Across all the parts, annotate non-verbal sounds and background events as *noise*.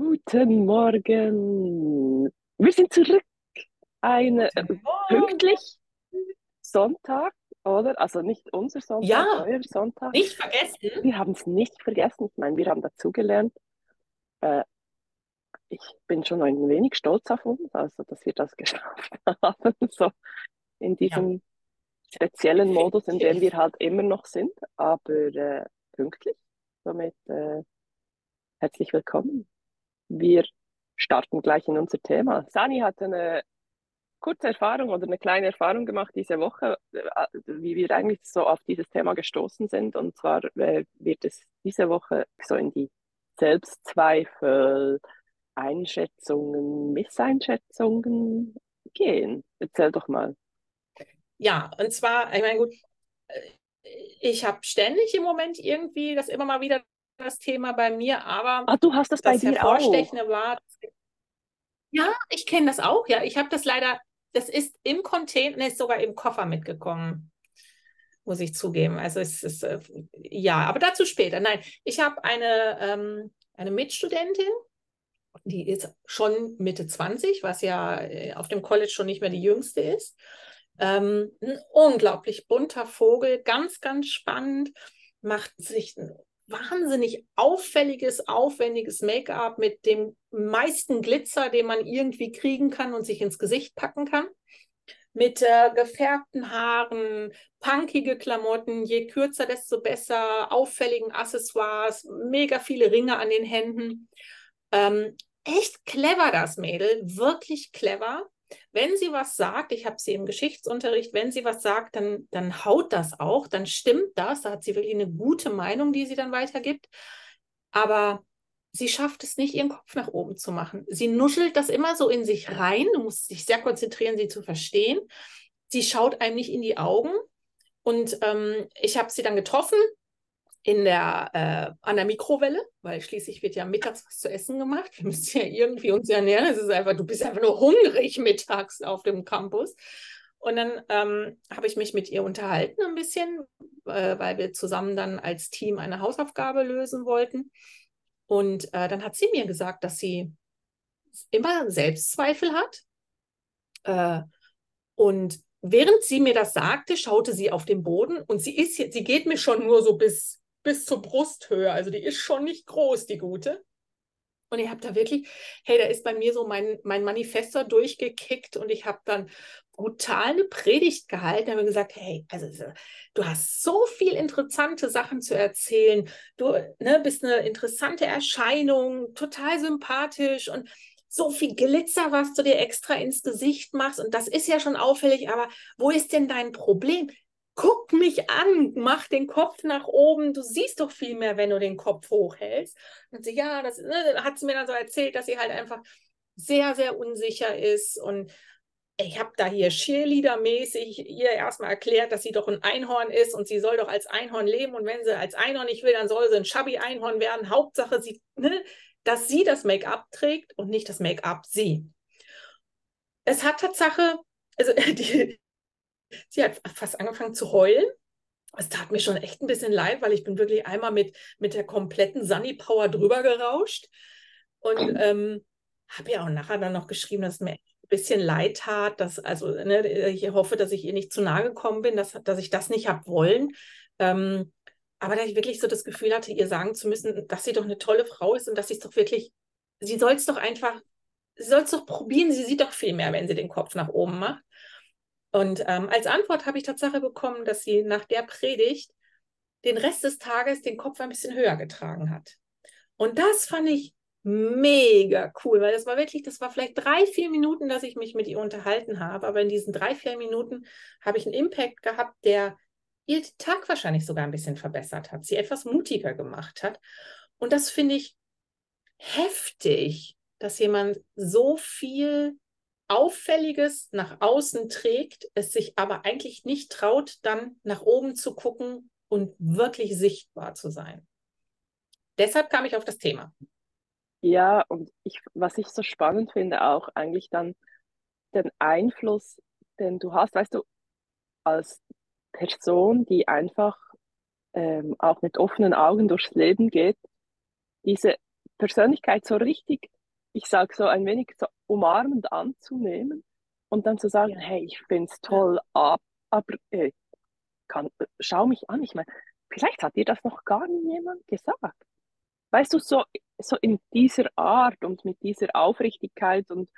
Guten Morgen. Wir sind zurück. Eine äh, pünktlich Sonntag, oder? Also nicht unser Sonntag, Ja, euer Sonntag. nicht vergessen. Wir haben es nicht vergessen. Ich meine, wir haben dazugelernt. Äh, ich bin schon ein wenig stolz auf uns, also dass wir das *laughs* geschafft haben, so in Ja, diesem speziellen Modus, in dem wir halt immer noch sind, aber äh, pünktlich. Somit äh, herzlich willkommen. Wir starten gleich in unser Thema. Sani hat eine kurze Erfahrung oder eine kleine Erfahrung gemacht diese Woche, äh, wie wir eigentlich so auf dieses Thema gestoßen sind. Und zwar äh, wird es diese Woche so in die Selbstzweifel, Einschätzungen, Misseinschätzungen gehen. Erzähl doch mal. Ja, und zwar, ich meine, gut, äh, ich habe ständig im Moment irgendwie das immer mal wieder das Thema bei mir, aber Ah, du hast das bei das dir auch. Hervorstechende war, ja, ich kenne das auch, ja. Ich habe das leider, das ist im Container, ist sogar im Koffer mitgekommen, muss ich zugeben. Also es ist, äh, ja, aber dazu später. Nein, ich habe eine, ähm, eine Mitstudentin, die ist schon Mitte 20, was ja äh, auf dem College schon nicht mehr die jüngste ist. Ähm, ein unglaublich bunter Vogel, ganz, ganz spannend, macht sich ein wahnsinnig auffälliges, aufwendiges Make-up mit dem meisten Glitzer, den man irgendwie kriegen kann und sich ins Gesicht packen kann. Mit äh, gefärbten Haaren, punkige Klamotten, je kürzer, desto besser, auffälligen Accessoires, mega viele Ringe an den Händen. Ähm, echt clever, das Mädel, wirklich clever. Wenn sie was sagt, ich habe sie im Geschichtsunterricht, wenn sie was sagt, dann, dann haut das auch, dann stimmt das, da hat sie wirklich eine gute Meinung, die sie dann weitergibt. Aber sie schafft es nicht, ihren Kopf nach oben zu machen. Sie nuschelt das immer so in sich rein, du musst dich sehr konzentrieren, sie zu verstehen. Sie schaut einem nicht in die Augen. Und ähm, ich habe sie dann getroffen in der, äh, an der Mikrowelle, weil schließlich wird ja mittags was zu essen gemacht. Wir müssen ja irgendwie uns ernähren. Es ist einfach, du bist einfach nur hungrig mittags auf dem Campus. Und dann ähm, habe ich mich mit ihr unterhalten ein bisschen, äh, weil wir zusammen dann als Team eine Hausaufgabe lösen wollten. Und äh, dann hat sie mir gesagt, dass sie immer Selbstzweifel hat. Äh, und während sie mir das sagte, schaute sie auf den Boden und sie ist sie geht mir schon nur so bis, bis zur Brusthöhe. Also die ist schon nicht groß, die gute. Und ich habe da wirklich, hey, da ist bei mir so mein, mein Manifestor durchgekickt und ich habe dann brutal eine Predigt gehalten. Da habe gesagt, hey, also du hast so viel interessante Sachen zu erzählen. Du ne, bist eine interessante Erscheinung, total sympathisch und so viel Glitzer, was du dir extra ins Gesicht machst. Und das ist ja schon auffällig, aber wo ist denn dein Problem? Guck mich an, mach den Kopf nach oben, du siehst doch viel mehr, wenn du den Kopf hochhältst. Und sie, ja, das ne, hat sie mir dann so erzählt, dass sie halt einfach sehr, sehr unsicher ist. Und ich habe da hier Cheerleader-mäßig ihr erstmal erklärt, dass sie doch ein Einhorn ist und sie soll doch als Einhorn leben. Und wenn sie als Einhorn nicht will, dann soll sie ein Shabby-Einhorn werden. Hauptsache, sie, ne, dass sie das Make-up trägt und nicht das Make-up sie. Es hat Tatsache, also *laughs* die, sie hat fast angefangen zu heulen. Es tat mir schon echt ein bisschen leid, weil ich bin wirklich einmal mit, mit der kompletten Sunny Power drüber gerauscht. Und *clears throat* ähm, habe ja auch nachher dann noch geschrieben, dass es mir ein bisschen leid tat, dass, also ne, ich hoffe, dass ich ihr nicht zu nahe gekommen bin, dass, dass ich das nicht habe wollen. Ähm, aber dass ich wirklich so das Gefühl hatte, ihr sagen zu müssen, dass sie doch eine tolle Frau ist und dass sie es doch wirklich, sie soll es doch einfach, sie soll es doch probieren, sie sieht doch viel mehr, wenn sie den Kopf nach oben macht. Und ähm, als Antwort habe ich Tatsache bekommen, dass sie nach der Predigt den Rest des Tages den Kopf ein bisschen höher getragen hat. Und das fand ich mega cool, weil das war wirklich, das war vielleicht drei, vier Minuten, dass ich mich mit ihr unterhalten habe. Aber in diesen drei, vier Minuten habe ich einen Impact gehabt, der ihr Tag wahrscheinlich sogar ein bisschen verbessert hat, sie etwas mutiger gemacht hat. Und das finde ich heftig, dass jemand so viel Auffälliges nach außen trägt, es sich aber eigentlich nicht traut, dann nach oben zu gucken und wirklich sichtbar zu sein. Deshalb kam ich auf das Thema. Ja, und ich, was ich so spannend finde, auch eigentlich dann den Einfluss, den du hast, weißt du, als Person, die einfach ähm, auch mit offenen Augen durchs Leben geht, diese Persönlichkeit so richtig, ich sage so ein wenig so umarmend anzunehmen und dann zu sagen, ja. hey, ich finde es toll, ab, aber äh, kann, schau mich an. Ich meine, vielleicht hat dir das noch gar nie jemand gesagt. Weißt du, so, so in dieser Art und mit dieser Aufrichtigkeit und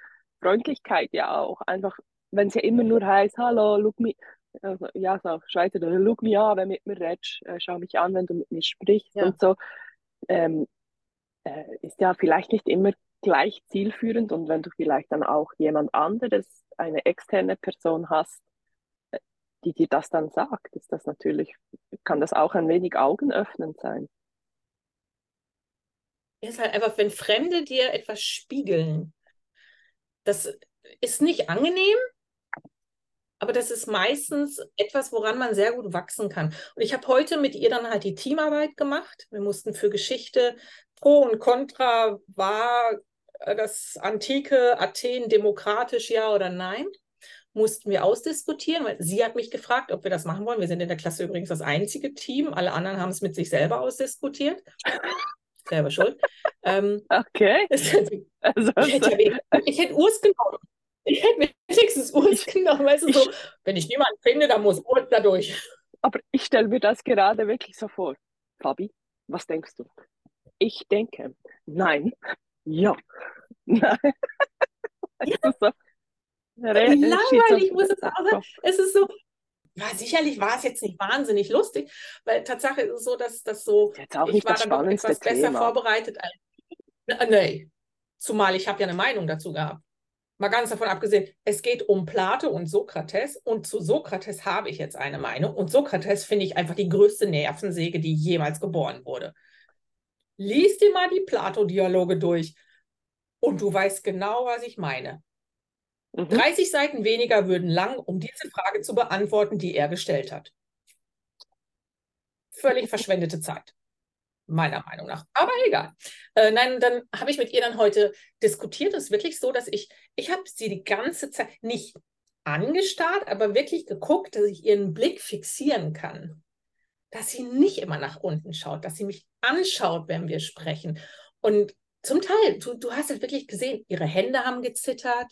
Freundlichkeit ja auch, einfach, wenn es ja immer nur heißt, hallo, look me, also, ja, so Schweizer, look me an, wenn du mit mir redest, äh, schau mich an, wenn du mit mir sprichst ja. und so, ähm, äh, ist ja vielleicht nicht immer gleich zielführend und wenn du vielleicht dann auch jemand anderes, eine externe Person hast, äh, die dir das dann sagt, ist das natürlich, kann das auch ein wenig augenöffnend sein. ist halt einfach, wenn Fremde dir etwas spiegeln, das ist nicht angenehm, aber das ist meistens etwas, woran man sehr gut wachsen kann. Und ich habe heute mit ihr dann halt die Teamarbeit gemacht. Wir mussten für Geschichte Pro und Contra war das antike Athen demokratisch, ja oder nein? Mussten wir ausdiskutieren, weil sie hat mich gefragt, ob wir das machen wollen. Wir sind in der Klasse übrigens das einzige Team. Alle anderen haben es mit sich selber ausdiskutiert. Selber schuld. Ähm, okay. *laughs* also, ich, hätte, ich hätte Urs genommen. Ich hätte mir wenigstens Urs genommen. Weißt du, so, wenn ich niemanden finde, dann muss Urs da durch. Aber ich stelle mir das gerade wirklich so vor. Fabi, was denkst du? Ich denke, nein, ja, nein. *laughs* Ja. so, Langweilig muss es auch sein. Es ist so, ja, sicherlich war es jetzt nicht wahnsinnig lustig, weil Tatsache ist es so, dass das so, ich war dann doch etwas Thema. besser vorbereitet als. Nee, zumal ich habe ja eine Meinung dazu gehabt. Mal ganz davon abgesehen, es geht um Plato und Sokrates und zu Sokrates habe ich jetzt eine Meinung und Sokrates finde ich einfach die größte Nervensäge, die jemals geboren wurde. Lies dir mal die Plato-Dialoge durch und du weißt genau, was ich meine. Mhm. 30 Seiten weniger würden lang, um diese Frage zu beantworten, die er gestellt hat. Völlig verschwendete Zeit, meiner Meinung nach. Aber egal. Äh, nein, dann habe ich mit ihr dann heute diskutiert. Es ist wirklich so, dass ich, ich habe sie die ganze Zeit nicht angestarrt, aber wirklich geguckt, dass ich ihren Blick fixieren kann dass sie nicht immer nach unten schaut, dass sie mich anschaut, wenn wir sprechen. Und zum Teil, du, du hast es wirklich gesehen, ihre Hände haben gezittert,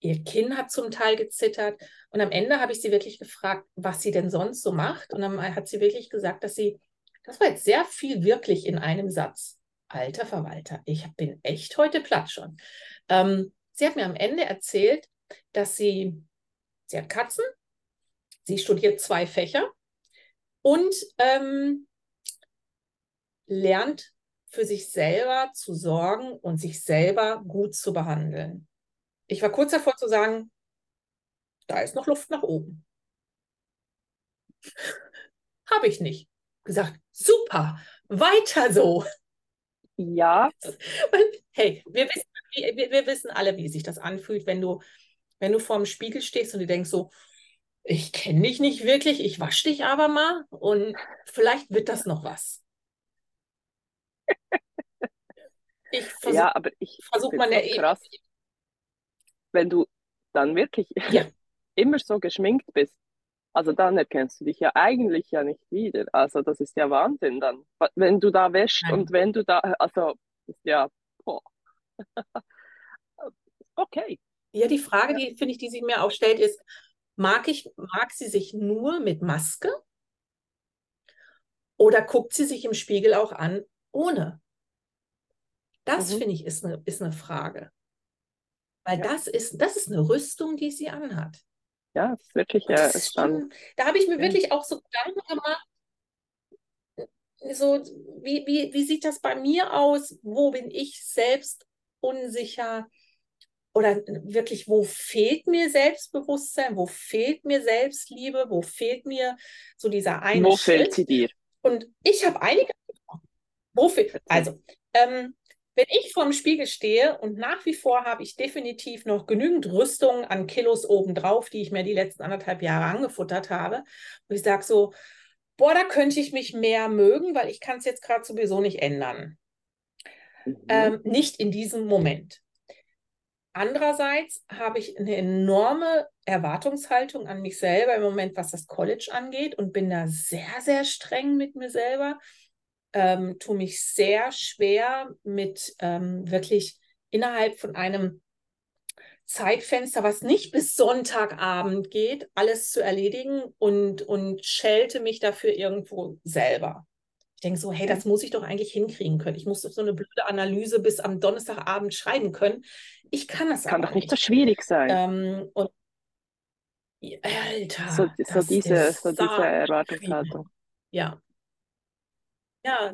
ihr Kinn hat zum Teil gezittert. Und am Ende habe ich sie wirklich gefragt, was sie denn sonst so macht. Und dann hat sie wirklich gesagt, dass sie, das war jetzt sehr viel wirklich in einem Satz. Alter Verwalter, ich bin echt heute platt schon. Ähm, sie hat mir am Ende erzählt, dass sie, sie hat Katzen, sie studiert zwei Fächer und ähm, lernt für sich selber zu sorgen und sich selber gut zu behandeln. Ich war kurz davor zu sagen, da ist noch Luft nach oben. Habe ich nicht. Gesagt, super, weiter so. Ja. Hey, wir wissen, wir, wir wissen alle, wie sich das anfühlt, wenn du, wenn du vor dem Spiegel stehst und du denkst so, ich kenne dich nicht wirklich, ich wasche dich aber mal und vielleicht wird das noch was. Ich *laughs* versuch, ja, aber ich versuche mal eine krass, wenn du dann wirklich *laughs* ja. immer so geschminkt bist. Also dann erkennst du dich ja eigentlich ja nicht wieder. Also das ist ja Wahnsinn dann. Wenn du da wäschst Nein. und wenn du da, also ist ja, boah. *laughs* okay. Ja, die Frage, die finde ich, die sich mir auch stellt, ist, Mag, ich, mag sie sich nur mit Maske oder guckt sie sich im Spiegel auch an ohne? Das mhm. finde ich ist eine, ist eine Frage. Weil ja. das, ist, das ist eine Rüstung, die sie anhat. Ja, das ist wirklich ja, ist schon, Da habe ich mir ja. wirklich auch so Gedanken gemacht, so, wie, wie, wie sieht das bei mir aus? Wo bin ich selbst unsicher? Oder wirklich, wo fehlt mir Selbstbewusstsein, wo fehlt mir Selbstliebe, wo fehlt mir so dieser eine Wo Schritt. fehlt sie dir? Und ich habe einige. Wo fehlt, also, ähm, wenn ich vor dem Spiegel stehe und nach wie vor habe ich definitiv noch genügend Rüstung an Kilos obendrauf, die ich mir die letzten anderthalb Jahre angefuttert habe, wo ich sage so, boah, da könnte ich mich mehr mögen, weil ich kann es jetzt gerade sowieso nicht ändern. Mhm. Ähm, nicht in diesem Moment. Andererseits habe ich eine enorme Erwartungshaltung an mich selber im Moment, was das College angeht und bin da sehr, sehr streng mit mir selber. ähm, tue mich sehr schwer mit ähm, wirklich innerhalb von einem Zeitfenster, was nicht bis Sonntagabend geht, alles zu erledigen und, und schelte mich dafür irgendwo selber. Ich denke so, hey, das muss ich doch eigentlich hinkriegen können. Ich muss doch so eine blöde Analyse bis am Donnerstagabend schreiben können. Ich kann das Kann doch nicht so schwierig sein. Ähm, und Alter, so, so diese, so diese Erwartungshaltung. Ja. Ja,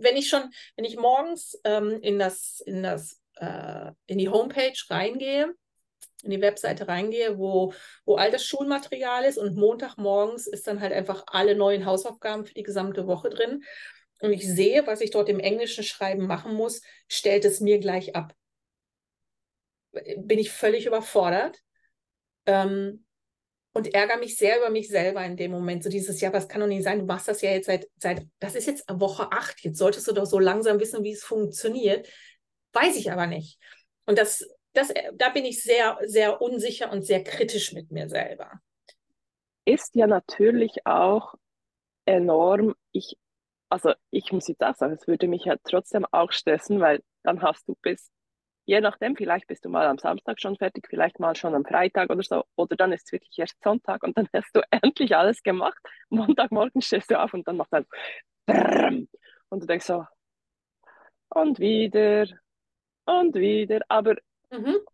wenn ich schon, wenn ich morgens ähm, in das, in das, äh, in die Homepage reingehe, in die Webseite reingehe, wo, wo all das Schulmaterial ist und Montagmorgens ist dann halt einfach alle neuen Hausaufgaben für die gesamte Woche drin. Und ich sehe, was ich dort im englischen Schreiben machen muss, stellt es mir gleich ab. Bin ich völlig überfordert ähm, und ärgere mich sehr über mich selber in dem Moment. So dieses, ja, was kann doch nicht sein, du machst das ja jetzt seit, seit, das ist jetzt Woche acht, jetzt solltest du doch so langsam wissen, wie es funktioniert. Weiß ich aber nicht. Und das das, da bin ich sehr, sehr unsicher und sehr kritisch mit mir selber. Ist ja natürlich auch enorm, ich, also ich muss jetzt auch sagen, es würde mich ja trotzdem auch stressen, weil dann hast du bis, je nachdem, vielleicht bist du mal am Samstag schon fertig, vielleicht mal schon am Freitag oder so, oder dann ist es wirklich erst Sonntag und dann hast du *laughs* endlich alles gemacht. Montagmorgen stehst du auf und dann macht dann und du denkst so, und wieder und wieder, aber Mhm.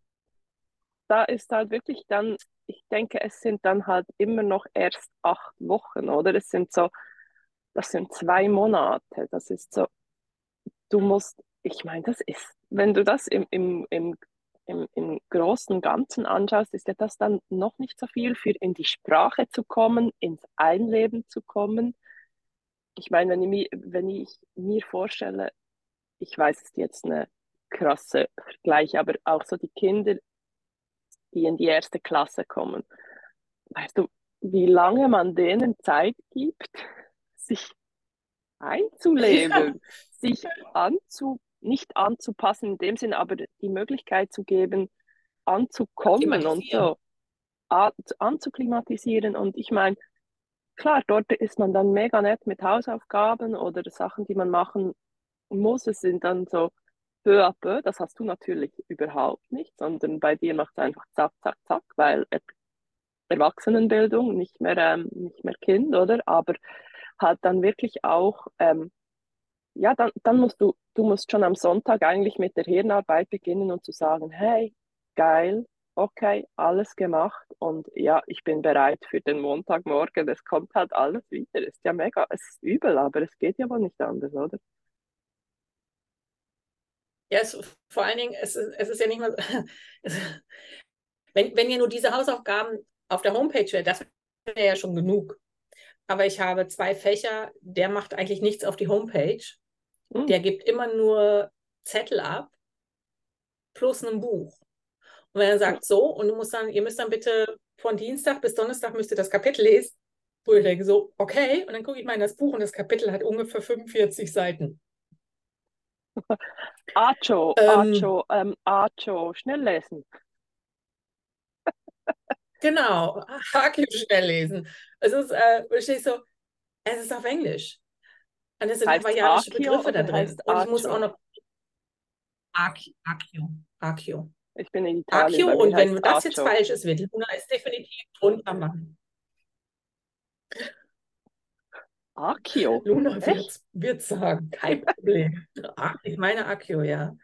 Da ist halt wirklich dann, ich denke, es sind dann halt immer noch erst acht Wochen, oder? Es sind so, das sind zwei Monate. Das ist so, du musst, ich meine, das ist, wenn du das im, im, im, im, im großen Ganzen anschaust, ist ja das dann noch nicht so viel für in die Sprache zu kommen, ins Einleben zu kommen. Ich meine, wenn ich, wenn ich mir vorstelle, ich weiß es jetzt eine krasse Vergleich, aber auch so die Kinder, die in die erste Klasse kommen. Weißt du, wie lange man denen Zeit gibt, sich einzuleben, ja. sich anzu, nicht anzupassen in dem Sinn, aber die Möglichkeit zu geben, anzukommen und so anzuklimatisieren. Und ich meine, klar, dort ist man dann mega nett mit Hausaufgaben oder Sachen, die man machen muss. Es sind dann so peu à peu, das hast du natürlich überhaupt nicht, sondern bei dir macht es einfach zack, zack, zack, weil Erwachsenenbildung, nicht mehr, ähm, nicht mehr Kind, oder? Aber halt dann wirklich auch, ähm, ja, dann, dann musst du, du musst schon am Sonntag eigentlich mit der Hirnarbeit beginnen und zu sagen, hey, geil, okay, alles gemacht und ja, ich bin bereit für den Montagmorgen, es kommt halt alles wieder, ist ja mega, es ist übel, aber es geht ja wohl nicht anders, oder? Ja, es, vor allen Dingen, es, es ist ja nicht mal, *laughs* wenn, wenn ihr nur diese Hausaufgaben auf der Homepage wäre, das wäre ja schon genug. Aber ich habe zwei Fächer, der macht eigentlich nichts auf die Homepage. Mhm. Der gibt immer nur Zettel ab plus ein Buch. Und wenn er sagt, so, und du musst dann, ihr müsst dann bitte von Dienstag bis Donnerstag müsst ihr das Kapitel lesen, wo ich denke so, okay, und dann gucke ich mal in das Buch und das Kapitel hat ungefähr 45 Seiten. Acho, ähm, Acho, ähm, Acho, schnell lesen. genau, Hakio schnell lesen. Es ist, äh, ich so, es ist auf Englisch. Und es sind hawaiianische Begriffe da drin. Und ich muss auch noch Akio, Akio. Ich bin in Italien. Akio, und wenn das jetzt falsch ist, wird Luna es definitiv drunter machen. Akio. Luna wird, wird sagen, kein Problem. Ich meine Akio, ja.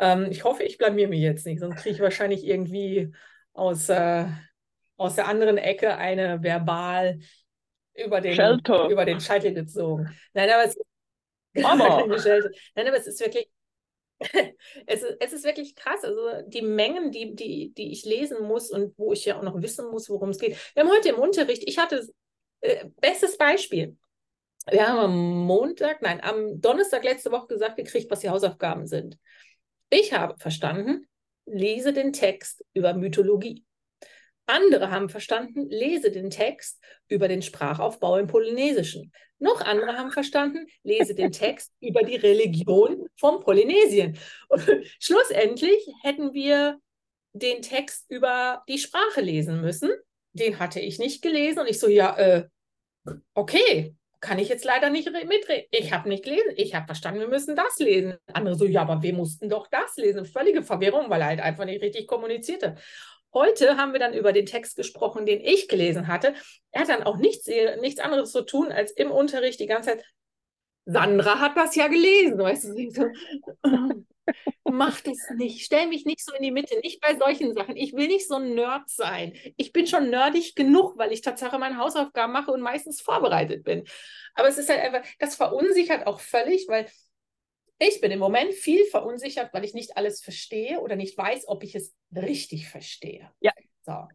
Ähm, ich hoffe, ich blamier mich jetzt nicht, sonst kriege ich wahrscheinlich irgendwie aus, äh, aus der anderen Ecke eine verbal über den, über den Scheitel gezogen. Nein, aber es, *laughs* Nein, aber es ist wirklich, *laughs* es, ist, es ist wirklich krass. Also die Mengen, die, die, die ich lesen muss und wo ich ja auch noch wissen muss, worum es geht. Wir haben heute im Unterricht, ich hatte äh, bestes Beispiel. Wir haben am Montag, nein, am Donnerstag letzte Woche gesagt gekriegt, was die Hausaufgaben sind. Ich habe verstanden, lese den Text über Mythologie. Andere haben verstanden, lese den Text über den Sprachaufbau im Polynesischen. Noch andere haben verstanden, lese den Text *laughs* über die Religion vom Polynesien. Und *laughs* schlussendlich hätten wir den Text über die Sprache lesen müssen. Den hatte ich nicht gelesen und ich so, ja, äh, okay, kann ich jetzt leider nicht mitreden. Ich habe nicht gelesen. Ich habe verstanden, wir müssen das lesen. Andere so, ja, aber wir mussten doch das lesen. Völlige Verwirrung, weil er halt einfach nicht richtig kommunizierte. Heute haben wir dann über den Text gesprochen, den ich gelesen hatte. Er hat dann auch nichts, nichts anderes zu tun, als im Unterricht die ganze Zeit, Sandra hat das ja gelesen, weißt du, so, *laughs* mach das nicht, stell mich nicht so in die Mitte, nicht bei solchen Sachen. Ich will nicht so ein Nerd sein. Ich bin schon nerdig genug, weil ich tatsächlich meine Hausaufgaben mache und meistens vorbereitet bin. Aber es ist halt einfach, das verunsichert auch völlig, weil ich bin im Moment viel verunsichert, weil ich nicht alles verstehe oder nicht weiß, ob ich es richtig verstehe. Ja. So.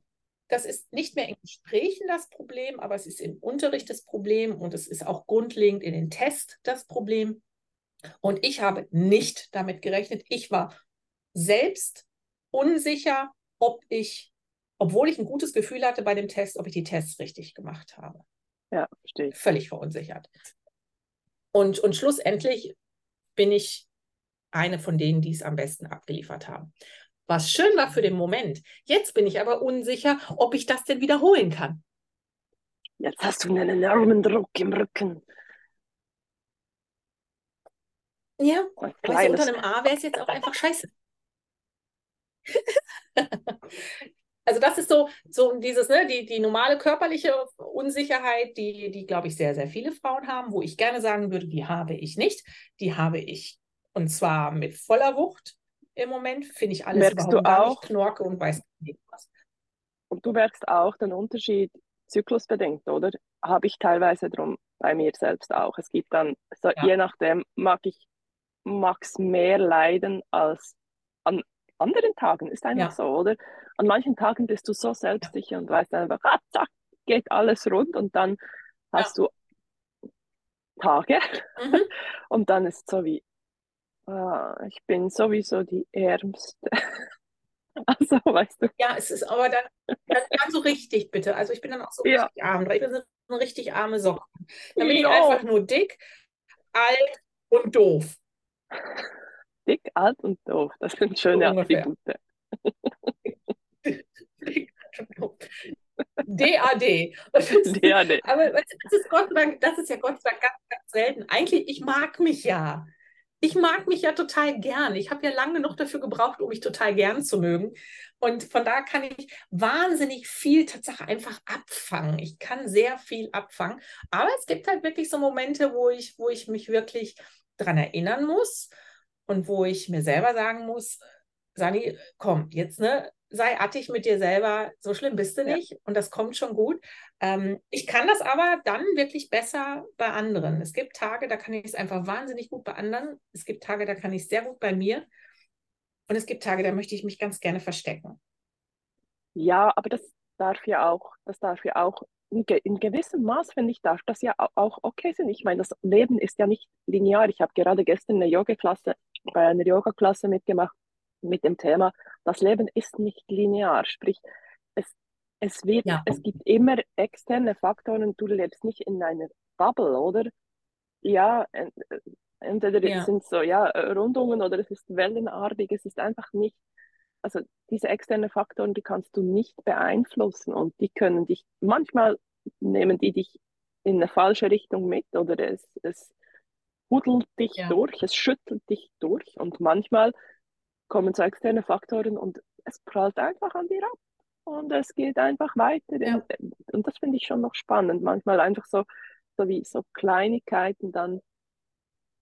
Das ist nicht mehr in Gesprächen das Problem, aber es ist im Unterricht das Problem und es ist auch grundlegend in den Tests das Problem. Und ich habe nicht damit gerechnet. Ich war selbst unsicher, ob ich, obwohl ich ein gutes Gefühl hatte bei dem Test, ob ich die Tests richtig gemacht habe. Ja, verstehe. Völlig verunsichert. Und, und schlussendlich bin ich eine von denen, die es am besten abgeliefert haben. Was schön war für den Moment. Jetzt bin ich aber unsicher, ob ich das denn wiederholen kann. Jetzt hast du einen enormen Druck im Rücken. Ja, weißt unter einem A wäre es jetzt auch einfach scheiße. *laughs* also das ist so, so dieses, ne, die, die normale körperliche Unsicherheit, die, die, glaube ich, sehr, sehr viele Frauen haben, wo ich gerne sagen würde, die habe ich nicht. Die habe ich. Und zwar mit voller Wucht im Moment. Finde ich alles merkst du auch, knorke und weiß nicht was. Und du merkst auch den Unterschied zyklusbedingt, oder? Habe ich teilweise drum bei mir selbst auch. Es gibt dann, so, ja. je nachdem, mag ich mag's mehr leiden als an anderen Tagen. Ist einfach ja. so, oder? An manchen Tagen bist du so selbstsicher ja. und weißt einfach, ah, zack, geht alles rund und dann hast du Tage mhm. *laughs* und dann ist es so wie, ah, ich bin sowieso die Ärmste. *laughs* Also, weißt du. Ja, es ist aber dann, dann, dann, so richtig, bitte. Also ich bin dann auch so ja. richtig arm. Ich bin so eine richtig arme Socke. Dann bin jo. ich einfach nur dick, alt und doof. Dick, alt und doof, das sind schöne so Attribute. *laughs* DAD. DAD. Aber das ist, Gott sei Dank, das ist ja Gott sei Dank ganz, ganz selten. Eigentlich, ich mag mich ja. Ich mag mich ja total gern. Ich habe ja lange genug dafür gebraucht, um mich total gern zu mögen. Und von da kann ich wahnsinnig viel Tatsache einfach abfangen. Ich kann sehr viel abfangen. Aber es gibt halt wirklich so Momente, wo ich, wo ich mich wirklich daran erinnern muss und wo ich mir selber sagen muss, Sani, komm, jetzt ne, sei artig mit dir selber, so schlimm bist du nicht ja. und das kommt schon gut. Ähm, ich kann das aber dann wirklich besser bei anderen. Es gibt Tage, da kann ich es einfach wahnsinnig gut bei anderen. Es gibt Tage, da kann ich es sehr gut bei mir. Und es gibt Tage, da möchte ich mich ganz gerne verstecken. Ja, aber das darf ja auch, das darf ja auch in, in gewissem Maß, finde ich, darf das ja auch okay sein. Ich meine, das Leben ist ja nicht linear. Ich habe gerade gestern eine Yoga-Klasse, bei einer Yoga-Klasse mitgemacht mit dem Thema, das Leben ist nicht linear. Sprich, es, es, wird, ja. es gibt immer externe Faktoren. Du lebst nicht in einer Bubble, oder? Ja, entweder ja. sind so ja, Rundungen oder es ist wellenartig. Es ist einfach nicht also diese externen Faktoren, die kannst du nicht beeinflussen und die können dich, manchmal nehmen die dich in eine falsche Richtung mit oder es, es hudelt dich ja. durch, es schüttelt dich durch und manchmal kommen so externe Faktoren und es prallt einfach an dir ab und es geht einfach weiter. Ja. Und das finde ich schon noch spannend. Manchmal einfach so, so wie so Kleinigkeiten dann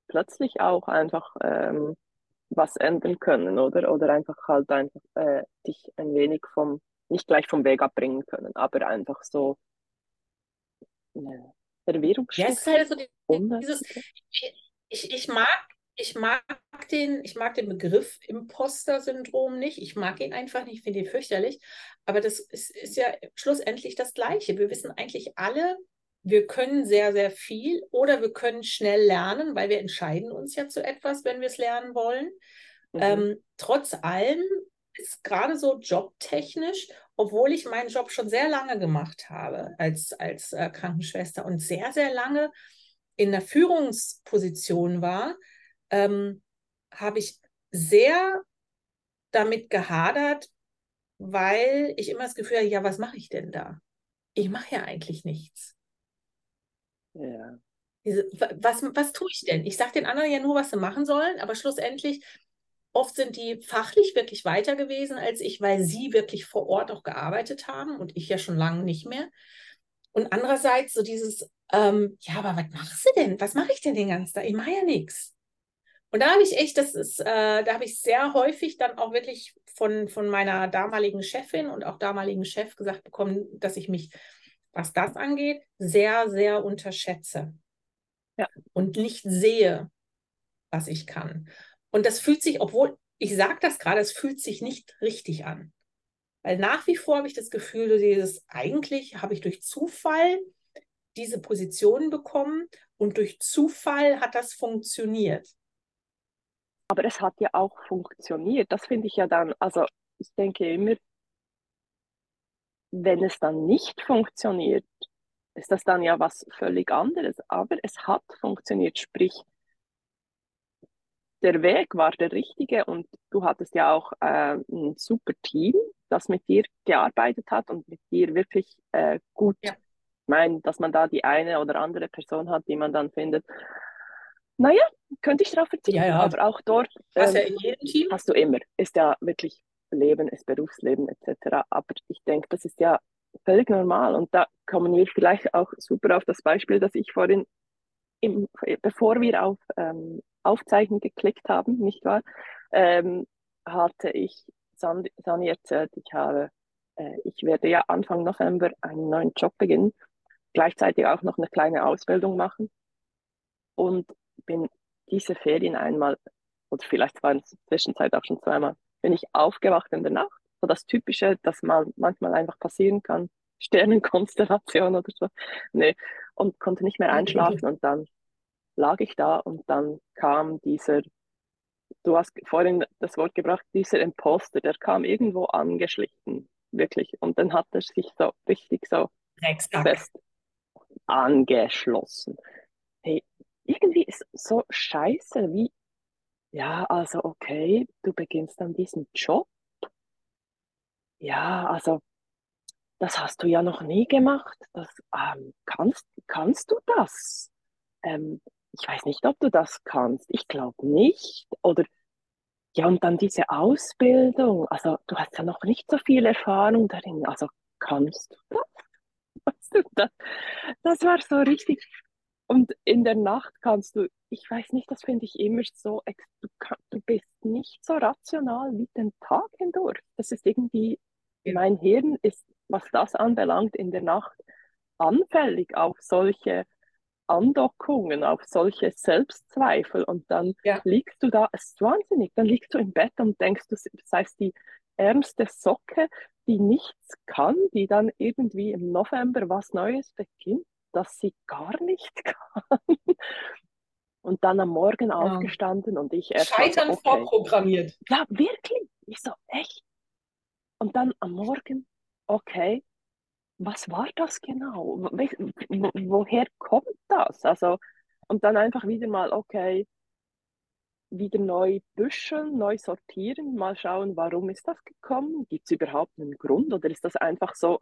plötzlich auch einfach ähm, was ändern können, oder? Oder einfach halt einfach äh, dich ein wenig vom, nicht gleich vom Weg abbringen können, aber einfach so eine Verwirrungsstück. Ja, es ist halt so dieses, ich, ich mag ich mag den, ich mag den Begriff Imposter-Syndrom nicht. Ich mag ihn einfach nicht, finde ihn fürchterlich. Aber das ist, ist ja schlussendlich das Gleiche. Wir wissen eigentlich alle, wir können sehr, sehr viel oder wir können schnell lernen, weil wir entscheiden uns ja zu etwas, wenn wir es lernen wollen. Mhm. Ähm, trotz allem ist gerade so jobtechnisch, obwohl ich meinen Job schon sehr lange gemacht habe als, als äh, Krankenschwester und sehr, sehr lange in der Führungsposition war, ähm, habe ich sehr damit gehadert, weil ich immer das Gefühl habe, ja, was mache ich denn da? Ich mache ja eigentlich nichts. Ja. Was, was tue ich denn? Ich sage den anderen ja nur, was sie machen sollen, aber schlussendlich, oft sind die fachlich wirklich weiter gewesen als ich, weil sie wirklich vor Ort auch gearbeitet haben und ich ja schon lange nicht mehr. Und andererseits so dieses, ähm, ja, aber was machst du denn? Was mache ich denn den ganzen Tag? Ich mache ja nichts. Und da habe ich echt, das ist, äh, da habe ich sehr häufig dann auch wirklich von, von meiner damaligen Chefin und auch damaligen Chef gesagt bekommen, dass ich mich, was das angeht, sehr, sehr unterschätze. Ja. Und nicht sehe, was ich kann. Und das fühlt sich, obwohl ich sage das gerade, es fühlt sich nicht richtig an. Weil nach wie vor habe ich das Gefühl, dieses eigentlich habe ich durch Zufall diese Position bekommen und durch Zufall hat das funktioniert. Aber es hat ja auch funktioniert. Das finde ich ja dann, also ich denke immer, wenn es dann nicht funktioniert, ist das dann ja was völlig anderes. Aber es hat funktioniert, sprich, der Weg war der richtige und du hattest ja auch äh, ein super Team, das mit dir gearbeitet hat und mit dir wirklich äh, gut. Ja. Ich meine, dass man da die eine oder andere Person hat, die man dann findet, naja, könnte ich darauf verzichten. Ja, ja. Aber auch dort hast, ähm, ja in Team? hast du immer. Ist ja wirklich Leben, ist Berufsleben etc. Aber ich denke, das ist ja völlig normal. Und da kommen wir vielleicht auch super auf das Beispiel, das ich vorhin, im, bevor wir auf ähm, Aufzeichnen geklickt haben, nicht wahr, ähm, hatte ich Sani erzählt, ich habe, äh, ich werde ja Anfang November einen neuen Job beginnen, gleichzeitig auch noch eine kleine Ausbildung machen. Und bin diese Ferien einmal, oder vielleicht war es Zwischenzeit auch schon zweimal, bin ich aufgewacht in der Nacht. So das Typische, das mal manchmal einfach passieren kann. *laughs* Sternenkonstellation oder so. Nee. Und konnte nicht mehr einschlafen und dann lag ich da und dann kam dieser, du hast vorhin das Wort gebracht, dieser Imposter, der kam irgendwo angeschlichen, wirklich. Und dann hat er sich so richtig so fest angeschlossen. Hey, irgendwie ist so scheiße, wie, ja, also okay, du beginnst dann diesen Job. Ja, also das hast du ja noch nie gemacht. Das, ähm, kannst, kannst du das? Ähm, ich weiß nicht, ob du das kannst. Ich glaube nicht. Oder ja, und dann diese Ausbildung. Also du hast ja noch nicht so viel Erfahrung darin. Also kannst du das? *laughs* Weißt du, das, das war so richtig und in der Nacht kannst du, ich weiß nicht, das finde ich immer so, du, kann, du bist nicht so rational wie den Tag hindurch. Das ist irgendwie, mein Hirn ist, was das anbelangt, in der Nacht anfällig auf solche Andockungen, auf solche Selbstzweifel. Und dann ja. liegst du da, es ist wahnsinnig, dann liegst du im Bett und denkst, du seist die ärmste Socke, die nichts kann, die dann irgendwie im November was Neues beginnt dass sie gar nicht *laughs* kann. Und dann am Morgen ja. aufgestanden und ich erst. Scheitern okay. vorprogrammiert. Ja, wirklich. Ich so, echt. Und dann am Morgen, okay, was war das genau? Woher kommt das? Also, und dann einfach wieder mal, okay, wieder neu büscheln, neu sortieren, mal schauen, warum ist das gekommen? Gibt es überhaupt einen Grund oder ist das einfach so,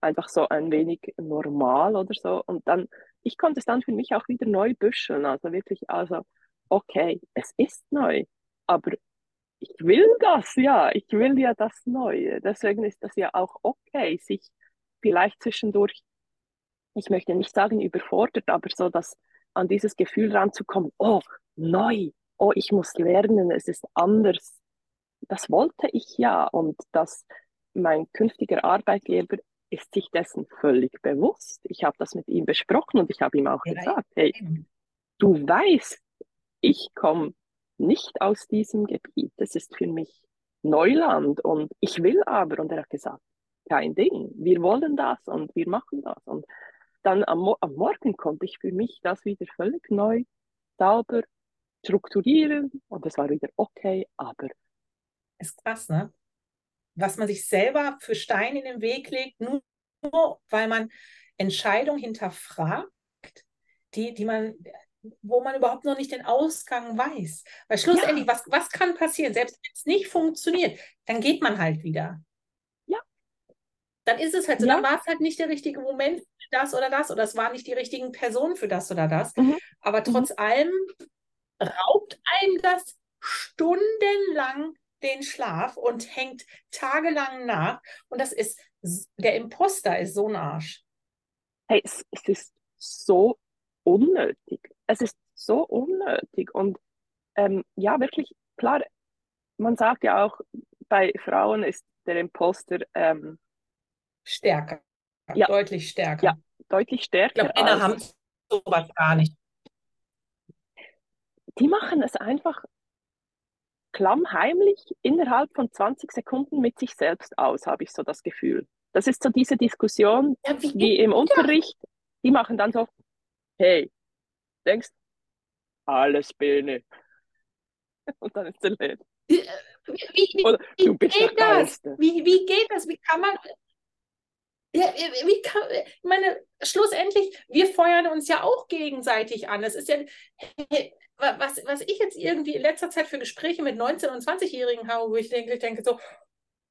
einfach so ein wenig normal oder so. Und dann, ich konnte es dann für mich auch wieder neu büscheln. Also wirklich, also, okay, es ist neu, aber ich will das, ja, ich will ja das Neue. Deswegen ist das ja auch okay, sich vielleicht zwischendurch, ich möchte nicht sagen überfordert, aber so, dass an dieses Gefühl ranzukommen, oh, neu, oh, ich muss lernen, es ist anders. Das wollte ich ja und dass mein künftiger Arbeitgeber ist sich dessen völlig bewusst. Ich habe das mit ihm besprochen und ich habe ihm auch ja, gesagt, hey, du weißt, ich komme nicht aus diesem Gebiet. Das ist für mich Neuland und ich will aber. Und er hat gesagt, kein Ding, wir wollen das und wir machen das. Und dann am, am Morgen konnte ich für mich das wieder völlig neu, sauber strukturieren und es war wieder okay, aber. Ist krass, ne? was man sich selber für Steine in den Weg legt, nur, nur weil man Entscheidungen hinterfragt, die, die man, wo man überhaupt noch nicht den Ausgang weiß. Weil schlussendlich, ja. was, was kann passieren? Selbst wenn es nicht funktioniert, dann geht man halt wieder. Ja. dann ist es halt so. Ja. Dann war es halt nicht der richtige Moment für das oder das oder es waren nicht die richtigen Personen für das oder das. Mhm. Aber trotz allem raubt einem das stundenlang den Schlaf und hängt tagelang nach. Und das ist, der Imposter ist so ein Arsch. Hey, es, es ist so unnötig. Es ist so unnötig. Und ähm, ja, wirklich, klar, man sagt ja auch, bei Frauen ist der Imposter ähm, Stärker. Ja. Deutlich stärker. Ja. deutlich Ich stärker. glaube, Männer haben sowas gar nicht. die machen es einfach klammheimlich innerhalb von 20 Sekunden mit sich selbst aus, habe ich so das Gefühl. Das ist so diese Diskussion, Ja, wie, wie im Unterricht, die machen dann so, hey, denkst, alles Birne. *laughs* Und dann ist der Led. wie, wie, Oder wie du bist der geht das? Wie, wie geht das? Wie kann man. Ja, wie kann, ich meine, schlussendlich, wir feuern uns ja auch gegenseitig an. Es ist ja, was, was ich jetzt irgendwie in letzter Zeit für Gespräche mit 19- und 20-Jährigen habe, wo ich denke, ich denke so,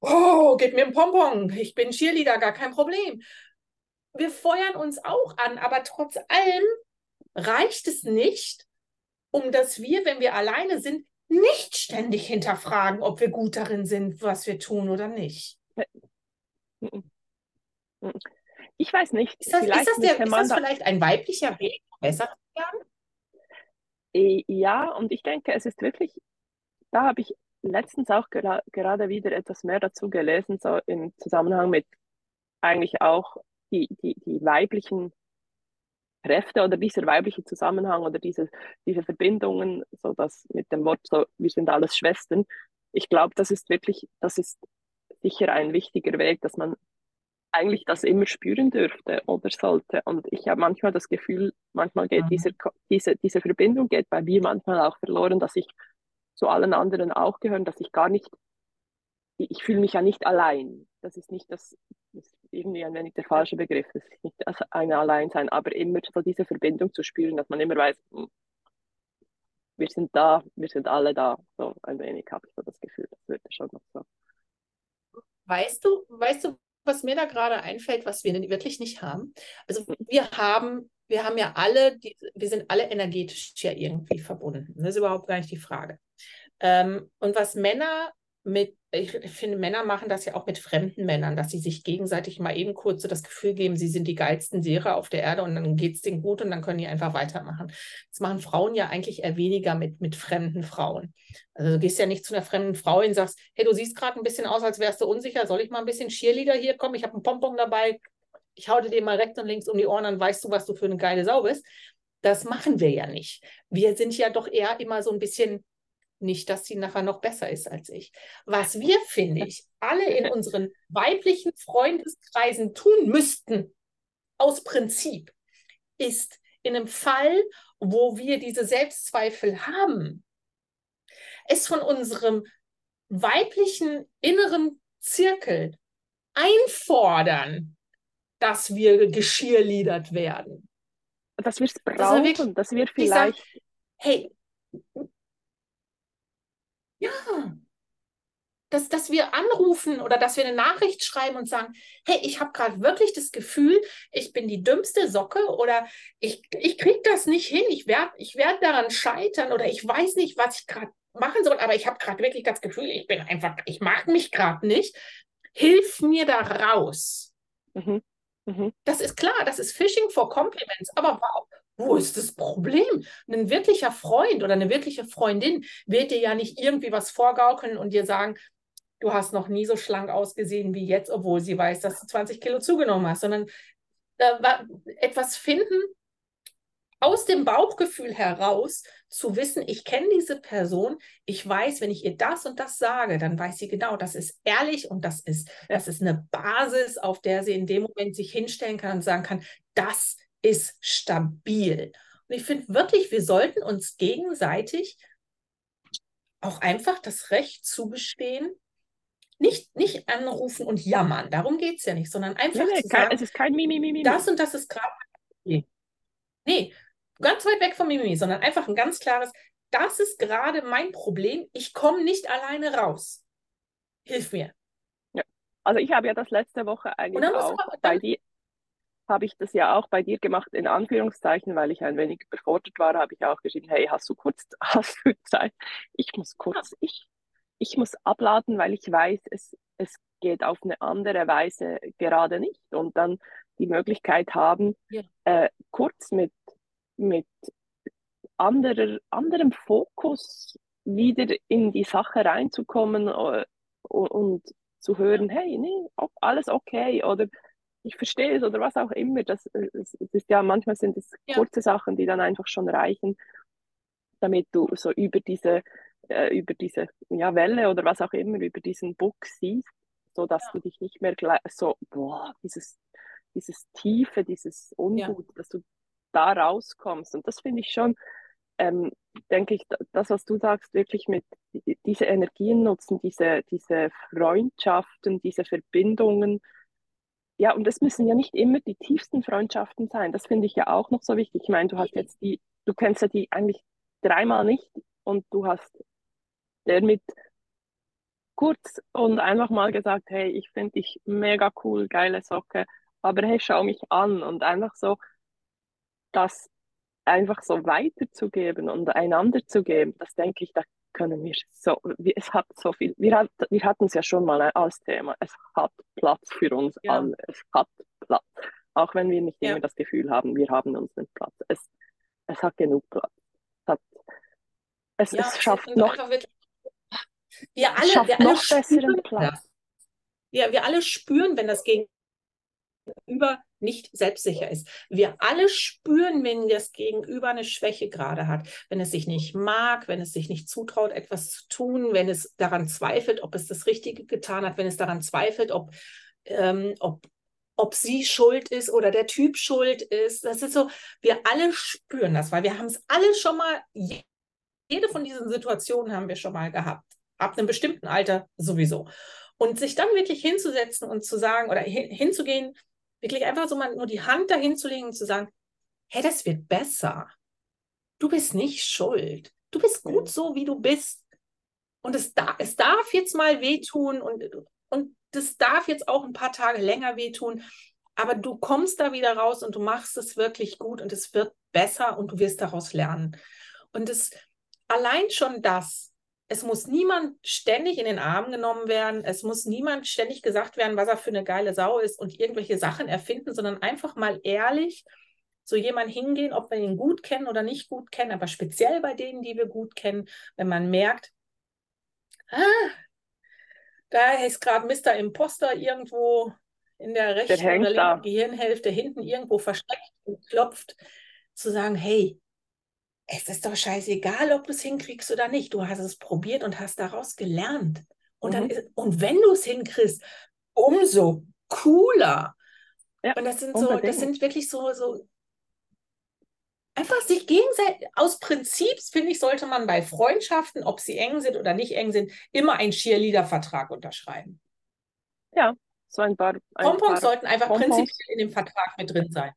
oh, gib mir einen Pompon, ich bin Cheerleader, gar kein Problem. Wir feuern uns auch an, aber trotz allem reicht es nicht, um dass wir, wenn wir alleine sind, nicht ständig hinterfragen, ob wir gut darin sind, was wir tun oder nicht. Ich weiß nicht, Ist das, vielleicht ist das, der, ist das da, vielleicht ein weiblicher Weg, besser zu werden? Eh, ja, und ich denke, es ist wirklich, da habe ich letztens auch gera gerade wieder etwas mehr dazu gelesen, so im Zusammenhang mit eigentlich auch die, die, die weiblichen Kräfte oder dieser weibliche Zusammenhang oder diese, diese Verbindungen, so dass mit dem Wort so, wir sind alles Schwestern. Ich glaube, das ist wirklich, das ist sicher ein wichtiger Weg, dass man eigentlich das immer spüren dürfte oder sollte. Und ich habe manchmal das Gefühl, manchmal geht Mhm. diese, diese, diese Verbindung geht bei mir manchmal auch verloren, dass ich zu allen anderen auch gehöre, dass ich gar nicht, ich, ich fühle mich ja nicht allein. Das ist nicht das, das irgendwie ein wenig der falsche Begriff, das ist nicht das eine Alleinsein, aber immer so diese Verbindung zu spüren, dass man immer weiß, hm, wir sind da, wir sind alle da. So ein wenig habe ich so das Gefühl, das wird schon noch so. Weißt du, weißt du, was mir da gerade einfällt, was wir wirklich nicht haben? Also wir haben, wir haben ja alle, die, wir sind alle energetisch ja irgendwie verbunden. Das ist überhaupt gar nicht die Frage. Ähm, und was Männer mit, ich finde, Männer machen das ja auch mit fremden Männern, dass sie sich gegenseitig mal eben kurz so das Gefühl geben, sie sind die geilsten Seere auf der Erde und dann geht es denen gut und dann können die einfach weitermachen. Das machen Frauen ja eigentlich eher weniger mit, mit fremden Frauen. Also du gehst ja nicht zu einer fremden Frau und sagst, hey, du siehst gerade ein bisschen aus, als wärst du unsicher, soll ich mal ein bisschen Cheerleader hier kommen? Ich habe einen Pompon dabei, ich hau dir mal rechts und links um die Ohren, dann weißt du, was du für eine geile Sau bist. Das machen wir ja nicht. Wir sind ja doch eher immer so ein bisschen, nicht, dass sie nachher noch besser ist als ich. Was wir, finde ich, alle in *laughs* unseren weiblichen Freundeskreisen tun müssten, aus Prinzip, ist in einem Fall, wo wir diese Selbstzweifel haben, es von unserem weiblichen inneren Zirkel einfordern, dass wir geschirrliedert werden. Dass wir es Dass wir brauchen, dass wir ich sag- vielleicht Hey, ja, dass, dass wir anrufen oder dass wir eine Nachricht schreiben und sagen, hey, ich habe gerade wirklich das Gefühl, ich bin die dümmste Socke oder ich, ich kriege das nicht hin, ich werde ich werd daran scheitern oder ich weiß nicht, was ich gerade machen soll, aber ich habe gerade wirklich das Gefühl, ich bin einfach, ich mag mich gerade nicht. Hilf mir da raus. Mhm. Mhm. Das ist klar, das ist Phishing for Compliments, aber wow, wo ist das Problem? Ein wirklicher Freund oder eine wirkliche Freundin wird dir ja nicht irgendwie was vorgaukeln und dir sagen, du hast noch nie so schlank ausgesehen wie jetzt, obwohl sie weiß, dass du 20 Kilo zugenommen hast, sondern äh, wa- etwas finden aus dem Bauchgefühl heraus, zu wissen, ich kenne diese Person, ich weiß, wenn ich ihr das und das sage, dann weiß sie genau, das ist ehrlich und das ist, das ist eine Basis, auf der sie in dem Moment sich hinstellen kann und sagen kann, das ist stabil. Und ich finde wirklich, wir sollten uns gegenseitig auch einfach das Recht zugestehen, nicht, nicht anrufen und jammern, darum geht es ja nicht, sondern einfach Nee, nee, zu sagen, es ist kein Mimi, Mimi, Mimi. das und das ist gerade. Nee. nee, ganz weit weg vom Mimimi, sondern einfach ein ganz klares, das ist gerade mein Problem. Ich komme nicht alleine raus. Hilf mir. Also ich habe ja das letzte Woche eigentlich auch bei dir, habe ich das ja auch bei dir gemacht, in Anführungszeichen, weil ich ein wenig überfordert war, habe ich auch geschrieben, hey, hast du kurz, hast du Zeit? Ich muss kurz, ich, ich muss abladen, weil ich weiß, es, es geht auf eine andere Weise gerade nicht. Und dann die Möglichkeit haben, ja. äh, kurz mit, mit anderer, anderem Fokus wieder in die Sache reinzukommen uh, und zu hören, hey, nee, alles okay oder ich verstehe es oder was auch immer. Das, es, es ist ja manchmal sind es ja. kurze Sachen, die dann einfach schon reichen, damit du so über diese äh, über diese ja, Welle oder was auch immer über diesen Book siehst, so dass ja. du dich nicht mehr so boah dieses dieses Tiefe, dieses Ungut, ja. dass du da rauskommst und das finde ich schon ähm, denke ich, das, was du sagst, wirklich mit diese Energien nutzen, diese, diese Freundschaften, diese Verbindungen, ja, und es müssen ja nicht immer die tiefsten Freundschaften sein. Das finde ich ja auch noch so wichtig. Ich meine, du hast jetzt die, du kennst ja die eigentlich dreimal nicht und du hast der mit kurz und einfach mal gesagt, hey, ich finde dich mega cool, geile Socke, aber hey, schau mich an und einfach so das einfach so weiterzugeben und einander zu geben, das denke ich, da können wir so, es hat so viel, wir, hat, wir hatten es ja schon mal als Thema, es hat Platz für uns ja. alle, es hat Platz. Auch wenn wir nicht ja. immer das Gefühl haben, wir haben unseren Platz. Es, es hat genug Platz. Es, hat, es, ja, es schafft noch, wirklich, wir alle, schafft wir alle noch besseren Platz. Ja, wir alle spüren, wenn das Gegenüber nicht selbstsicher ist. Wir alle spüren, wenn das Gegenüber eine Schwäche gerade hat, wenn es sich nicht mag, wenn es sich nicht zutraut, etwas zu tun, wenn es daran zweifelt, ob es das Richtige getan hat, wenn es daran zweifelt, ob, ähm, ob, ob sie schuld ist oder der Typ schuld ist. Das ist so, wir alle spüren das, weil wir haben es alle schon mal, jede von diesen Situationen haben wir schon mal gehabt. Ab einem bestimmten Alter sowieso. Und sich dann wirklich hinzusetzen und zu sagen oder hin, hinzugehen Wirklich einfach so mal nur die Hand dahin zu legen und zu sagen, hey, das wird besser. Du bist nicht schuld. Du bist gut so, wie du bist. Und es, da, es darf jetzt mal wehtun und, und das darf jetzt auch ein paar Tage länger wehtun. Aber du kommst da wieder raus und du machst es wirklich gut und es wird besser und du wirst daraus lernen. Und es allein schon das, es muss niemand ständig in den Arm genommen werden. Es muss niemand ständig gesagt werden, was er für eine geile Sau ist und irgendwelche Sachen erfinden, sondern einfach mal ehrlich so jemand hingehen, ob wir ihn gut kennen oder nicht gut kennen, aber speziell bei denen, die wir gut kennen, wenn man merkt, ah, da ist gerade Mr. Imposter irgendwo in der rechten der oder linken Gehirnhälfte hinten irgendwo versteckt und klopft, zu sagen, hey, es ist doch scheißegal, ob du es hinkriegst oder nicht. Du hast es probiert und hast daraus gelernt. Und, mhm. dann ist, und wenn du es hinkriegst, umso cooler. Ja, und das sind so, das sind wirklich so, so einfach sich gegenseitig, aus Prinzip, finde ich, sollte man bei Freundschaften, ob sie eng sind oder nicht eng sind, immer einen Cheerleader-Vertrag unterschreiben. Ja, so ein paar. Ein Pompons sollten einfach Pompons. prinzipiell in dem Vertrag mit drin sein.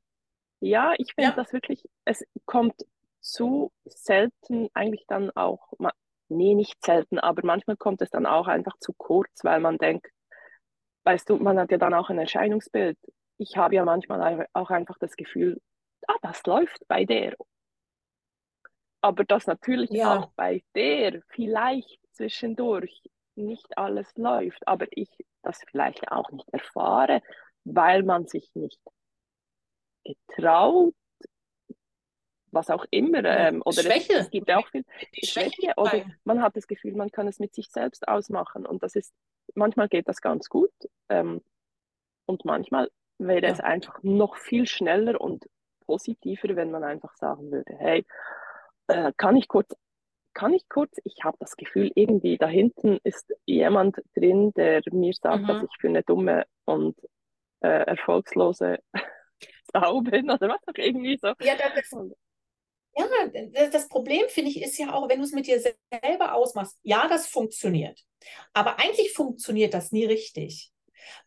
Ja, ich finde ja. das wirklich, es kommt zu selten eigentlich dann auch, nee, nicht selten, aber manchmal kommt es dann auch einfach zu kurz, weil man denkt, weißt du, man hat ja dann auch ein Erscheinungsbild. Ich habe ja manchmal auch einfach das Gefühl, ah, das läuft bei der. Aber dass natürlich ja. auch bei der vielleicht zwischendurch nicht alles läuft, aber ich das vielleicht auch nicht erfahre, weil man sich nicht getraut was auch immer. Ähm, oder Schwäche. Es, es, gibt auch viel Schwäche. Schwäche oder man hat das Gefühl, man kann es mit sich selbst ausmachen. Und das ist, manchmal geht das ganz gut. Ähm, und manchmal wäre ja. es einfach noch viel schneller und positiver, wenn man einfach sagen würde, hey, äh, kann ich kurz, kann ich kurz, ich habe das Gefühl, irgendwie da hinten ist jemand drin, der mir sagt, mhm. dass ich für eine dumme und äh, erfolgslose *laughs* Sau bin oder was auch irgendwie so. Ja, das, ja, das Problem, finde ich, ist ja auch, wenn du es mit dir selber ausmachst, ja, das funktioniert. Aber eigentlich funktioniert das nie richtig.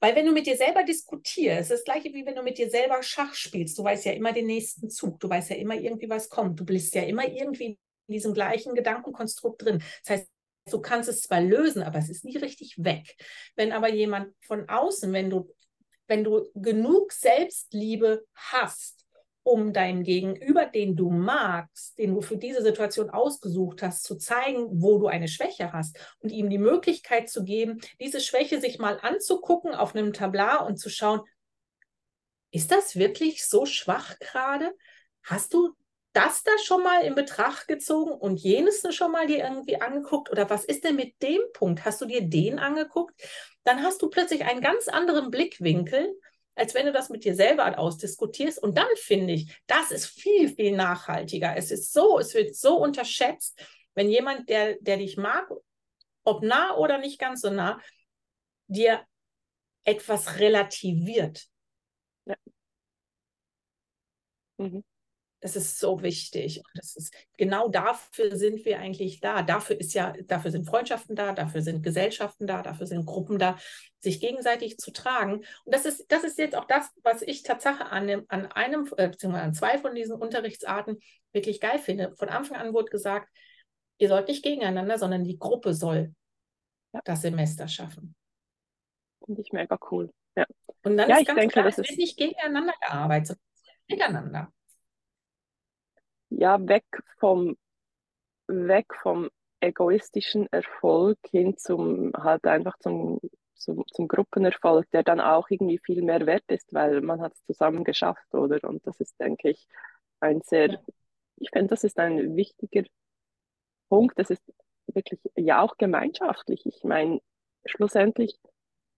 Weil wenn du mit dir selber diskutierst, das gleiche wie wenn du mit dir selber Schach spielst, du weißt ja immer den nächsten Zug, du weißt ja immer irgendwie, was kommt, du bist ja immer irgendwie in diesem gleichen Gedankenkonstrukt drin. Das heißt, du kannst es zwar lösen, aber es ist nie richtig weg. Wenn aber jemand von außen, wenn du, wenn du genug Selbstliebe hast, um deinem Gegenüber, den du magst, den du für diese Situation ausgesucht hast, zu zeigen, wo du eine Schwäche hast und ihm die Möglichkeit zu geben, diese Schwäche sich mal anzugucken auf einem Tablar und zu schauen, ist das wirklich so schwach gerade? Hast du das da schon mal in Betracht gezogen und jenes schon mal dir irgendwie angeguckt? Oder was ist denn mit dem Punkt? Hast du dir den angeguckt? Dann hast du plötzlich einen ganz anderen Blickwinkel, als wenn du das mit dir selber ausdiskutierst. Und dann finde ich, das ist viel, viel nachhaltiger. Es ist so, es wird so unterschätzt, wenn jemand, der, der dich mag, ob nah oder nicht ganz so nah, dir etwas relativiert. Ja. Mhm. Das ist so wichtig. das ist, genau dafür sind wir eigentlich da. Dafür ist ja, dafür sind Freundschaften da, dafür sind Gesellschaften da, dafür sind Gruppen da, sich gegenseitig zu tragen. Und das ist, das ist jetzt auch das, was ich Tatsache an, dem, an einem, äh, beziehungsweise an zwei von diesen Unterrichtsarten wirklich geil finde. Von Anfang an wurde gesagt, ihr sollt nicht gegeneinander, sondern die Gruppe soll ja. das Semester schaffen. Finde ich mega cool. Ja. Und dann ja, ist ganz denke, klar, es wird nicht gegeneinander gearbeitet, sondern miteinander ja, weg vom, weg vom egoistischen Erfolg hin zum halt einfach zum, zum, zum Gruppenerfolg, der dann auch irgendwie viel mehr wert ist, weil man hat es zusammen geschafft, oder? Und das ist, denke ich, ein sehr, ich finde, das ist ein wichtiger Punkt. Das ist wirklich ja auch gemeinschaftlich. Ich meine, schlussendlich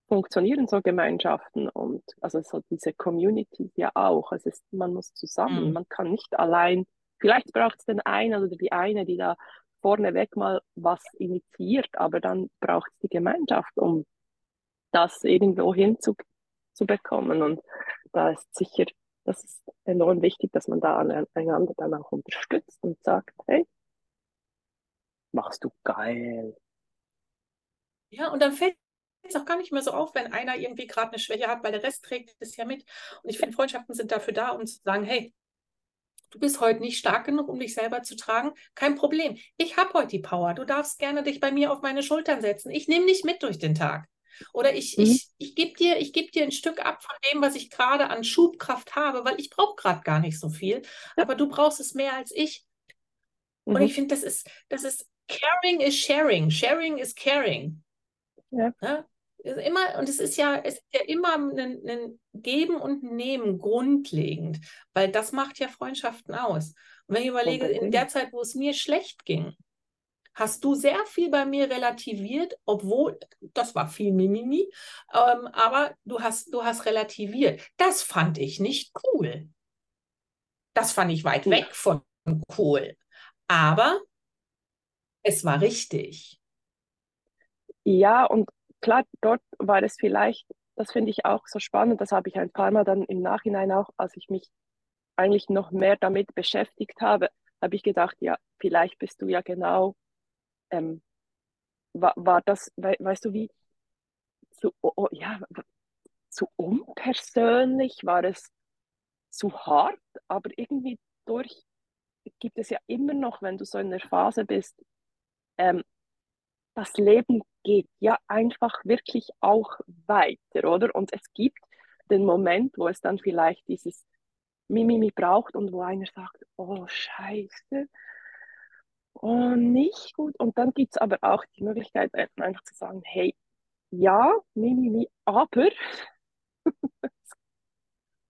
funktionieren so Gemeinschaften und also so diese Community ja auch. Es ist, man muss zusammen, mhm. man kann nicht allein Vielleicht braucht es den einen oder die eine, die da vorneweg mal was initiiert, aber dann braucht es die Gemeinschaft, um das irgendwo hinzubekommen. Und da ist sicher, das ist enorm wichtig, dass man da einander dann auch unterstützt und sagt, hey, machst du geil. Ja, und dann fällt es auch gar nicht mehr so auf, wenn einer irgendwie gerade eine Schwäche hat, weil der Rest trägt es ja mit. Und ich finde, Freundschaften sind dafür da, um zu sagen, hey, du bist heute nicht stark genug, um dich selber zu tragen, kein Problem. Ich habe heute die Power. Du darfst gerne dich bei mir auf meine Schultern setzen. Ich nehme dich mit durch den Tag. Oder ich, mhm. ich, ich gebe dir, geb dir ein Stück ab von dem, was ich gerade an Schubkraft habe, weil ich brauche gerade gar nicht so viel. Aber du brauchst es mehr als ich. Mhm. Und ich finde, das ist, das ist Caring is sharing. Sharing is caring. Ja. ja? Immer, und es ist ja, es ist ja immer ein, ein Geben und Nehmen grundlegend, weil das macht ja Freundschaften aus. Und wenn ich überlege, in der Zeit, wo es mir schlecht ging, hast du sehr viel bei mir relativiert, obwohl, das war viel Mimimi, ähm, aber du hast, du hast relativiert. Das fand ich nicht cool. Das fand ich weit weg von cool. Aber es war richtig. Ja, und klar, dort war es vielleicht, das finde ich auch so spannend, das habe ich ein paar Mal dann im Nachhinein auch, als ich mich eigentlich noch mehr damit beschäftigt habe, habe ich gedacht, ja, vielleicht bist du ja genau, ähm, war, war das, we, weißt du, wie, zu, oh, ja, zu unpersönlich, war es zu hart, aber irgendwie durch gibt es ja immer noch, wenn du so in der Phase bist, ähm, das Leben geht ja einfach wirklich auch weiter, oder? Und es gibt den Moment, wo es dann vielleicht dieses Mimimi braucht und wo einer sagt, oh Scheiße, oh nicht gut. Und dann gibt es aber auch die Möglichkeit, einfach zu sagen, hey, ja, Mimimi, aber *laughs*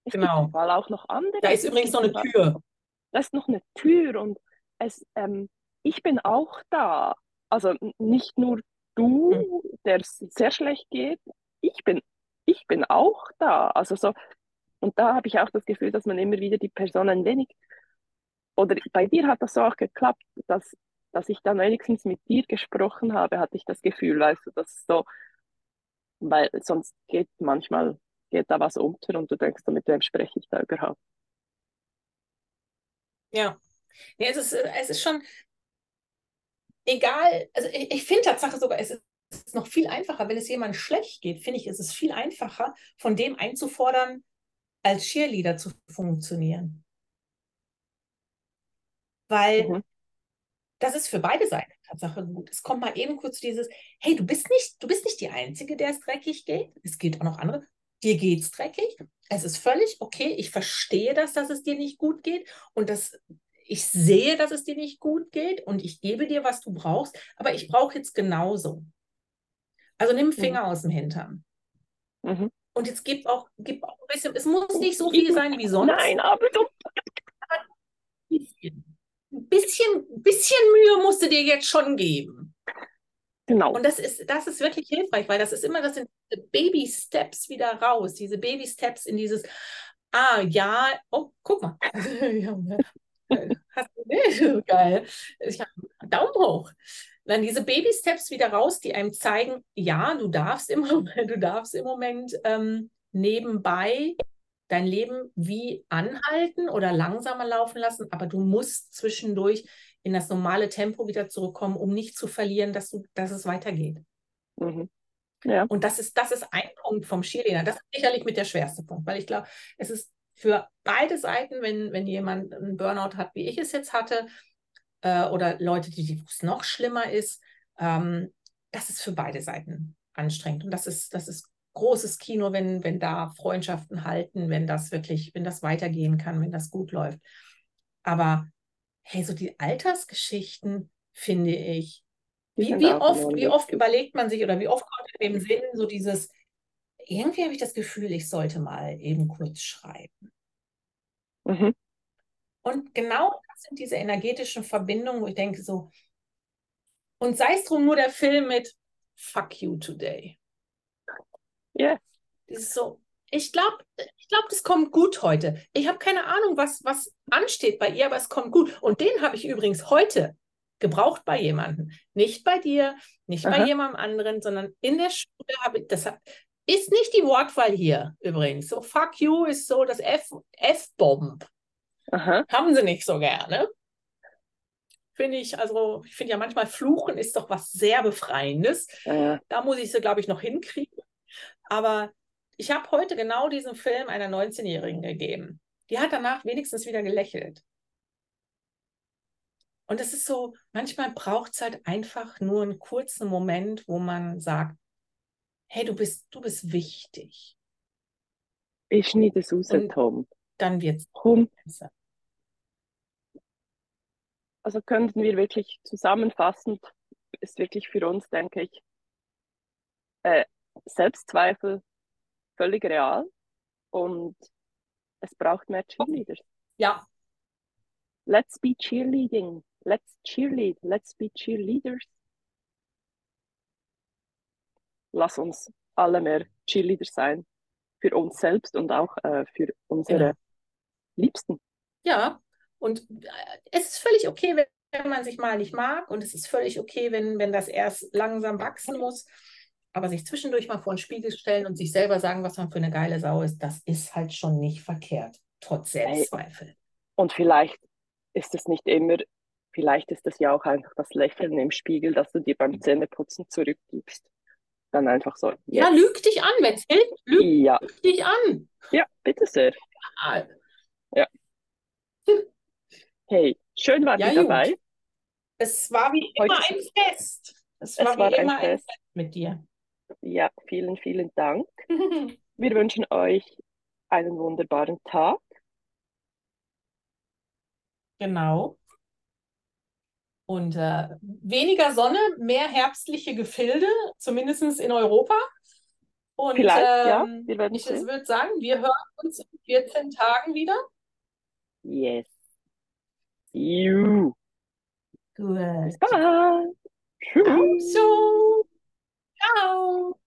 es genau. gibt auch noch andere. Da ist übrigens noch eine Tür. Da ist noch eine Tür und es, ähm, ich bin auch da. Also nicht nur du, hm. der es sehr schlecht geht, ich bin, ich bin auch da. Also so, und da habe ich auch das Gefühl, dass man immer wieder die Person ein wenig, oder bei dir hat das so auch geklappt, dass, dass ich dann wenigstens mit dir gesprochen habe, hatte ich das Gefühl, weißt du, dass so, weil sonst geht manchmal, geht da was unter und du denkst, mit wem spreche ich da überhaupt? Ja. ja es, ist, es ist schon, egal, also ich, ich finde Tatsache sogar, es ist noch viel einfacher, wenn es jemandem schlecht geht, finde ich, ist es viel einfacher, von dem einzufordern, als Cheerleader zu funktionieren. Weil mhm. das ist für beide Seiten Tatsache gut. Es kommt mal eben kurz dieses, hey, du bist nicht, du bist nicht die Einzige, der es dreckig geht. Es geht auch noch andere. Dir geht es dreckig. Es ist völlig okay. Ich verstehe das, dass es dir nicht gut geht und das, ich sehe, dass es dir nicht gut geht und ich gebe dir, was du brauchst, aber ich brauche jetzt genauso. Also nimm Finger mhm. aus dem Hintern. Mhm. Und jetzt gib auch, gib auch ein bisschen, es muss nicht so viel sein wie sonst. Nein, aber du. ein bisschen, ein bisschen, bisschen Mühe musst du dir jetzt schon geben. Genau. Und das ist, das ist wirklich hilfreich, weil das ist immer, das sind Baby Steps wieder raus, diese Baby Steps in dieses, ah ja, oh, guck mal. *laughs* Hast du nicht? *laughs* Geil. Ich habe Daumen hoch. Dann diese Baby Steps wieder raus, die einem zeigen, ja, du darfst im Moment, *laughs* du darfst im Moment ähm, nebenbei dein Leben wie anhalten oder langsamer laufen lassen, aber du musst zwischendurch in das normale Tempo wieder zurückkommen, um nicht zu verlieren, dass, du, dass es weitergeht. Mhm. Ja. Und das ist, das ist ein Punkt vom Skilehrer. Das ist sicherlich mit der schwerste Punkt, weil ich glaube, es ist für beide Seiten, wenn, wenn jemand einen Burnout hat, wie ich es jetzt hatte, äh, oder Leute, die es noch schlimmer ist, ähm, das ist für beide Seiten anstrengend. Und das ist, das ist großes Kino, wenn, wenn da Freundschaften halten, wenn das wirklich, wenn das weitergehen kann, wenn das gut läuft. Aber hey, so die Altersgeschichten finde ich, wie, wie oft, wie oft überlegt man sich oder wie oft kommt in dem Sinn so dieses, irgendwie habe ich das Gefühl, ich sollte mal eben kurz schreiben. Mhm. Und genau das sind diese energetischen Verbindungen, wo ich denke so, und sei es drum nur der Film mit Fuck you today. Ja. Yeah. Das ist so, ich glaube, ich glaube, das kommt gut heute. Ich habe keine Ahnung, was, was ansteht bei ihr, aber es kommt gut. Und den habe ich übrigens heute gebraucht bei jemandem. Nicht bei dir, nicht Aha. bei jemandem anderen, sondern in der Schule habe ich, das ist nicht die Wortwahl hier übrigens. So fuck you ist so das F-Bomb. Haben sie nicht so gerne. Finde ich, also ich finde ja manchmal Fluchen ist doch was sehr Befreiendes. Ja. Da muss ich sie, glaube ich, noch hinkriegen. Aber ich habe heute genau diesen Film einer 19-Jährigen gegeben. Die hat danach wenigstens wieder gelächelt. Und es ist so, manchmal braucht es halt einfach nur einen kurzen Moment, wo man sagt, hey, du bist, du bist wichtig. Ich schneide es raus, Tom. Dann wird es besser. Also könnten wir wirklich zusammenfassend, ist wirklich für uns, denke ich, äh, Selbstzweifel völlig real und es braucht mehr Cheerleaders. Ja. Let's be cheerleading. Let's cheerlead. Let's be cheerleaders. Lass uns alle mehr Cheerleaders sein. Für uns selbst und auch äh, für unsere ja. Liebsten. Ja, und äh, es ist völlig okay, wenn man sich mal nicht mag und es ist völlig okay, wenn, wenn das erst langsam wachsen muss. Aber sich zwischendurch mal vor den Spiegel stellen und sich selber sagen, was man für eine geile Sau ist, das ist halt schon nicht verkehrt, trotz Selbstzweifel. Und vielleicht ist es nicht immer, vielleicht ist es ja auch einfach das Lächeln im Spiegel, das du dir beim Zähneputzen zurückgibst. Dann einfach so. Yes. Ja, lüg dich an, wenn es hilft, lüg ja. dich an. Ja, bitte sehr. Ja. ja. Hey, schön war ja, dabei. Es war wie Heute immer ein Fest. Es war, es war wie immer ein Fest. ein Fest mit dir. Ja, vielen, vielen Dank. *laughs* Wir wünschen euch einen wunderbaren Tag. Genau. Und äh, weniger Sonne, mehr herbstliche Gefilde, zumindest in Europa. Und Vielleicht, ähm, ja, wir werden ich würde sagen, wir hören uns in 14 Tagen wieder. Yes. You. Good. Bis bald. Tschüss. Ciao.